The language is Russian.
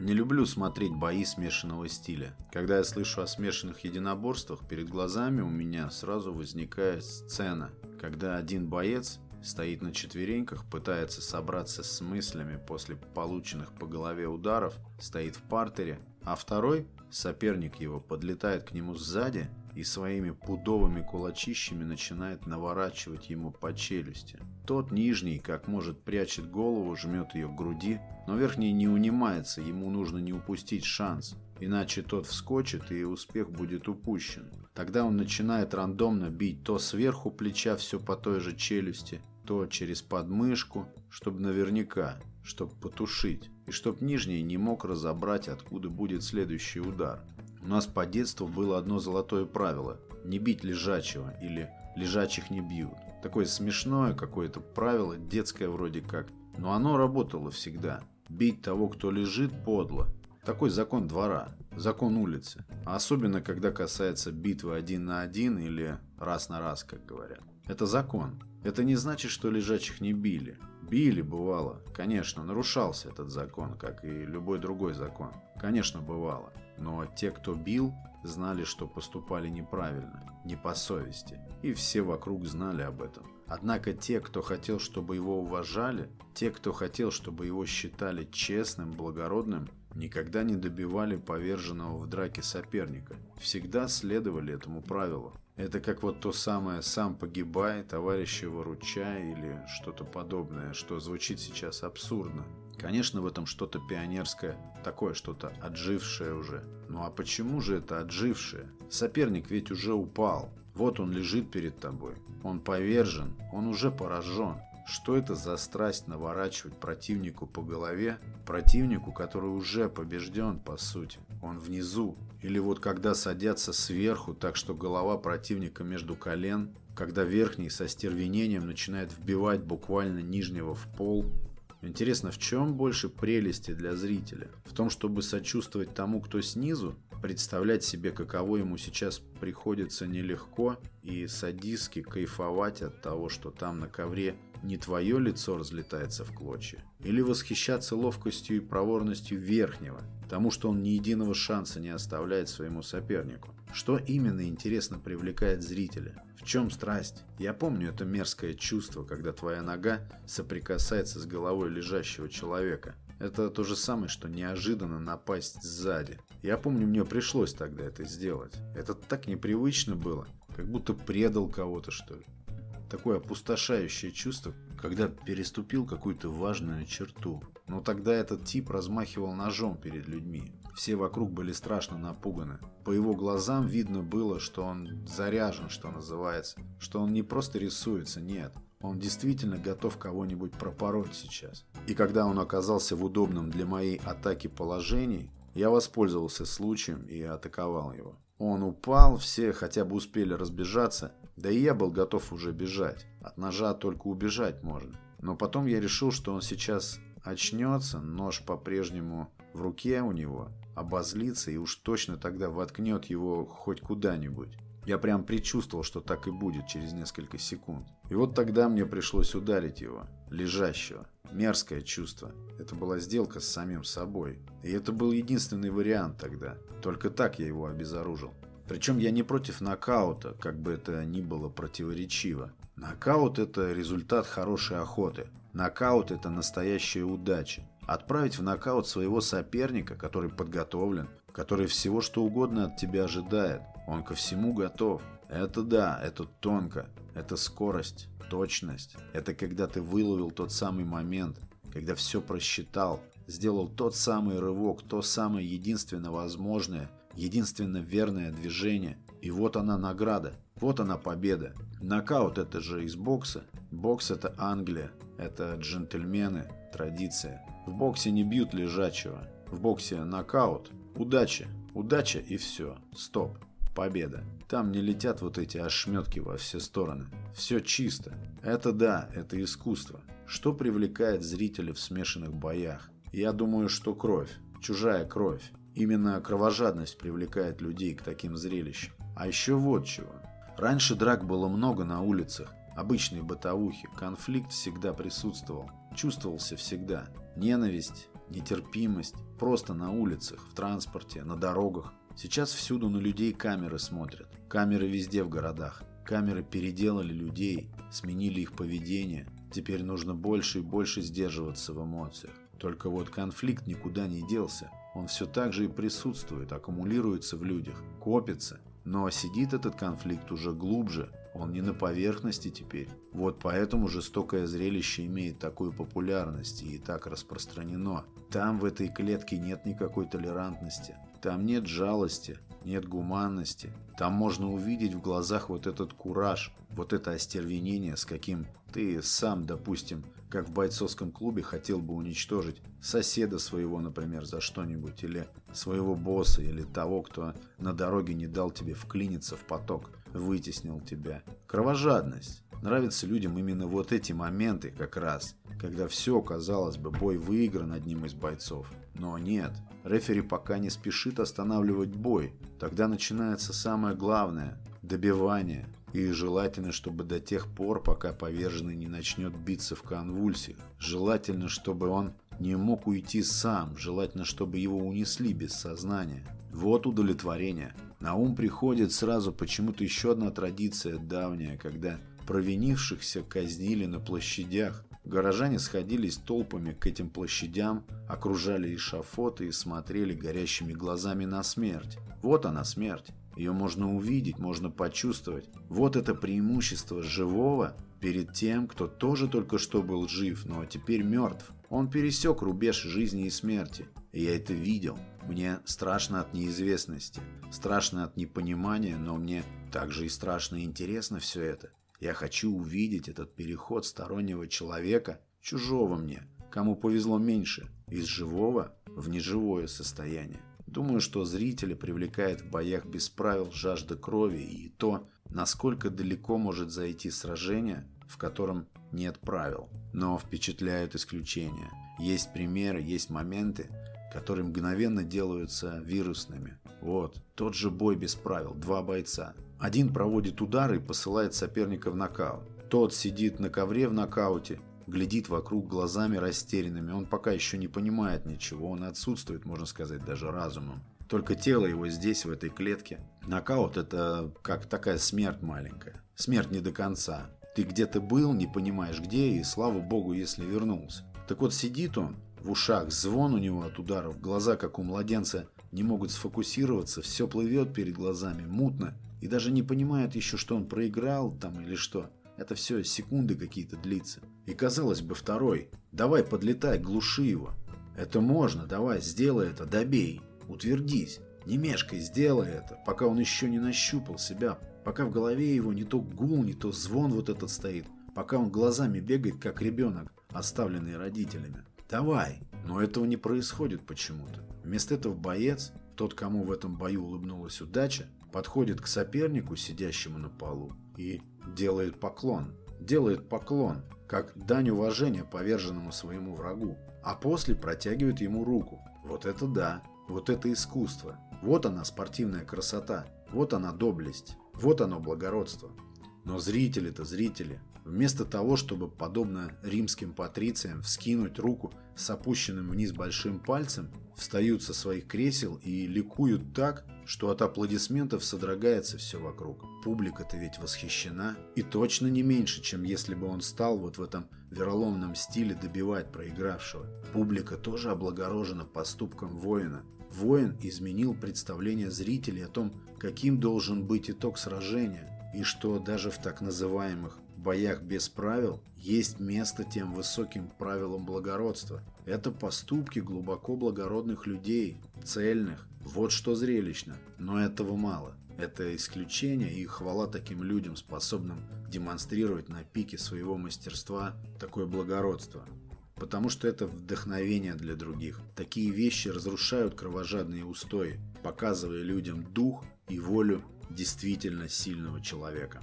Не люблю смотреть бои смешанного стиля. Когда я слышу о смешанных единоборствах, перед глазами у меня сразу возникает сцена, когда один боец стоит на четвереньках, пытается собраться с мыслями после полученных по голове ударов, стоит в партере, а второй, соперник его, подлетает к нему сзади и своими пудовыми кулачищами начинает наворачивать ему по челюсти. Тот нижний, как может, прячет голову, жмет ее к груди, но верхний не унимается, ему нужно не упустить шанс, иначе тот вскочит и успех будет упущен. Тогда он начинает рандомно бить то сверху плеча все по той же челюсти, то через подмышку, чтобы наверняка, чтобы потушить, и чтоб нижний не мог разобрать, откуда будет следующий удар. У нас по детству было одно золотое правило – не бить лежачего или лежачих не бьют. Такое смешное какое-то правило, детское вроде как, но оно работало всегда. Бить того, кто лежит, подло. Такой закон двора, закон улицы. А особенно, когда касается битвы один на один или раз на раз, как говорят. Это закон. Это не значит, что лежачих не били. Били, бывало. Конечно, нарушался этот закон, как и любой другой закон. Конечно, бывало. Но те, кто бил, знали, что поступали неправильно, не по совести. И все вокруг знали об этом. Однако те, кто хотел, чтобы его уважали, те, кто хотел, чтобы его считали честным, благородным, никогда не добивали поверженного в драке соперника. Всегда следовали этому правилу. Это как вот то самое «сам погибай, товарища выручай» или что-то подобное, что звучит сейчас абсурдно. Конечно, в этом что-то пионерское, такое что-то отжившее уже. Ну а почему же это отжившее? Соперник ведь уже упал. Вот он лежит перед тобой. Он повержен, он уже поражен. Что это за страсть наворачивать противнику по голове? Противнику, который уже побежден, по сути. Он внизу. Или вот когда садятся сверху, так что голова противника между колен, когда верхний со стервенением начинает вбивать буквально нижнего в пол, Интересно, в чем больше прелести для зрителя? В том, чтобы сочувствовать тому, кто снизу, представлять себе, каково ему сейчас приходится нелегко, и садистски кайфовать от того, что там на ковре не твое лицо разлетается в клочья, или восхищаться ловкостью и проворностью верхнего, тому, что он ни единого шанса не оставляет своему сопернику. Что именно интересно привлекает зрителя? В чем страсть? Я помню это мерзкое чувство, когда твоя нога соприкасается с головой лежащего человека. Это то же самое, что неожиданно напасть сзади. Я помню, мне пришлось тогда это сделать. Это так непривычно было, как будто предал кого-то, что ли. Такое опустошающее чувство, когда переступил какую-то важную черту. Но тогда этот тип размахивал ножом перед людьми. Все вокруг были страшно напуганы. По его глазам видно было, что он заряжен, что называется. Что он не просто рисуется, нет. Он действительно готов кого-нибудь пропороть сейчас. И когда он оказался в удобном для моей атаки положении, я воспользовался случаем и атаковал его. Он упал, все хотя бы успели разбежаться, да и я был готов уже бежать. От ножа только убежать можно. Но потом я решил, что он сейчас очнется, нож по-прежнему в руке у него, обозлится и уж точно тогда воткнет его хоть куда-нибудь. Я прям предчувствовал, что так и будет через несколько секунд. И вот тогда мне пришлось ударить его, лежащего. Мерзкое чувство. Это была сделка с самим собой. И это был единственный вариант тогда. Только так я его обезоружил. Причем я не против нокаута, как бы это ни было противоречиво. Нокаут – это результат хорошей охоты. Нокаут – это настоящая удача. Отправить в нокаут своего соперника, который подготовлен, который всего что угодно от тебя ожидает. Он ко всему готов. Это да, это тонко. Это скорость, точность. Это когда ты выловил тот самый момент, когда все просчитал, сделал тот самый рывок, то самое единственно возможное, единственно верное движение. И вот она награда, вот она победа. Нокаут это же из бокса. Бокс это Англия, это джентльмены, традиция. В боксе не бьют лежачего. В боксе нокаут. Удача. Удача и все. Стоп. Победа. Там не летят вот эти ошметки во все стороны. Все чисто. Это да, это искусство. Что привлекает зрителя в смешанных боях? Я думаю, что кровь. Чужая кровь. Именно кровожадность привлекает людей к таким зрелищам. А еще вот чего. Раньше драк было много на улицах. Обычной бытовухи. Конфликт всегда присутствовал. Чувствовался всегда. Ненависть, нетерпимость, просто на улицах, в транспорте, на дорогах. Сейчас всюду на людей камеры смотрят. Камеры везде в городах. Камеры переделали людей, сменили их поведение. Теперь нужно больше и больше сдерживаться в эмоциях. Только вот конфликт никуда не делся. Он все так же и присутствует, аккумулируется в людях, копится. Но сидит этот конфликт уже глубже, он не на поверхности теперь. Вот поэтому жестокое зрелище имеет такую популярность и так распространено. Там в этой клетке нет никакой толерантности. Там нет жалости, нет гуманности. Там можно увидеть в глазах вот этот кураж, вот это остервенение, с каким ты сам, допустим, как в бойцовском клубе хотел бы уничтожить соседа своего, например, за что-нибудь, или своего босса, или того, кто на дороге не дал тебе вклиниться в поток, вытеснил тебя. Кровожадность. Нравятся людям именно вот эти моменты как раз, когда все, казалось бы, бой выигран одним из бойцов. Но нет, рефери пока не спешит останавливать бой. Тогда начинается самое главное – добивание. И желательно, чтобы до тех пор, пока поверженный не начнет биться в конвульсиях. Желательно, чтобы он не мог уйти сам, желательно, чтобы его унесли без сознания. Вот удовлетворение. На ум приходит сразу почему-то еще одна традиция давняя, когда провинившихся казнили на площадях. Горожане сходились толпами к этим площадям, окружали эшафоты и смотрели горящими глазами на смерть. Вот она смерть. Ее можно увидеть, можно почувствовать. Вот это преимущество живого перед тем, кто тоже только что был жив, но теперь мертв. Он пересек рубеж жизни и смерти. И я это видел. Мне страшно от неизвестности, страшно от непонимания, но мне также и страшно и интересно все это. Я хочу увидеть этот переход стороннего человека, чужого мне, кому повезло меньше, из живого в неживое состояние. Думаю, что зрителя привлекает в боях без правил жажда крови и то, насколько далеко может зайти сражение, в котором нет правил. Но впечатляют исключения. Есть примеры, есть моменты, которые мгновенно делаются вирусными. Вот, тот же бой без правил, два бойца. Один проводит удар и посылает соперника в нокаут. Тот сидит на ковре в нокауте, глядит вокруг глазами растерянными. Он пока еще не понимает ничего, он отсутствует, можно сказать, даже разумом. Только тело его здесь, в этой клетке. Нокаут – это как такая смерть маленькая. Смерть не до конца. Ты где-то был, не понимаешь где, и слава богу, если вернулся. Так вот сидит он, в ушах звон у него от ударов, глаза, как у младенца, не могут сфокусироваться, все плывет перед глазами, мутно, и даже не понимает еще, что он проиграл там или что. Это все секунды какие-то длится. И казалось бы, второй. Давай подлетай, глуши его. Это можно, давай, сделай это, добей. Утвердись. Не мешкай, сделай это, пока он еще не нащупал себя, пока в голове его не то гул, не то звон вот этот стоит, пока он глазами бегает, как ребенок, оставленный родителями. Давай. Но этого не происходит почему-то. Вместо этого боец, тот, кому в этом бою улыбнулась удача, подходит к сопернику, сидящему на полу, и делает поклон. Делает поклон, как дань уважения поверженному своему врагу, а после протягивает ему руку. Вот это да, вот это искусство. Вот она спортивная красота, вот она доблесть, вот оно благородство. Но зрители-то зрители. Вместо того, чтобы, подобно римским патрициям, вскинуть руку с опущенным вниз большим пальцем, встают со своих кресел и ликуют так, что от аплодисментов содрогается все вокруг. Публика-то ведь восхищена. И точно не меньше, чем если бы он стал вот в этом вероломном стиле добивать проигравшего. Публика тоже облагорожена поступком воина. Воин изменил представление зрителей о том, каким должен быть итог сражения, и что даже в так называемых боях без правил есть место тем высоким правилам благородства. Это поступки глубоко благородных людей, цельных. Вот что зрелищно. Но этого мало. Это исключение и хвала таким людям, способным демонстрировать на пике своего мастерства такое благородство. Потому что это вдохновение для других. Такие вещи разрушают кровожадные устои, показывая людям дух и волю действительно сильного человека.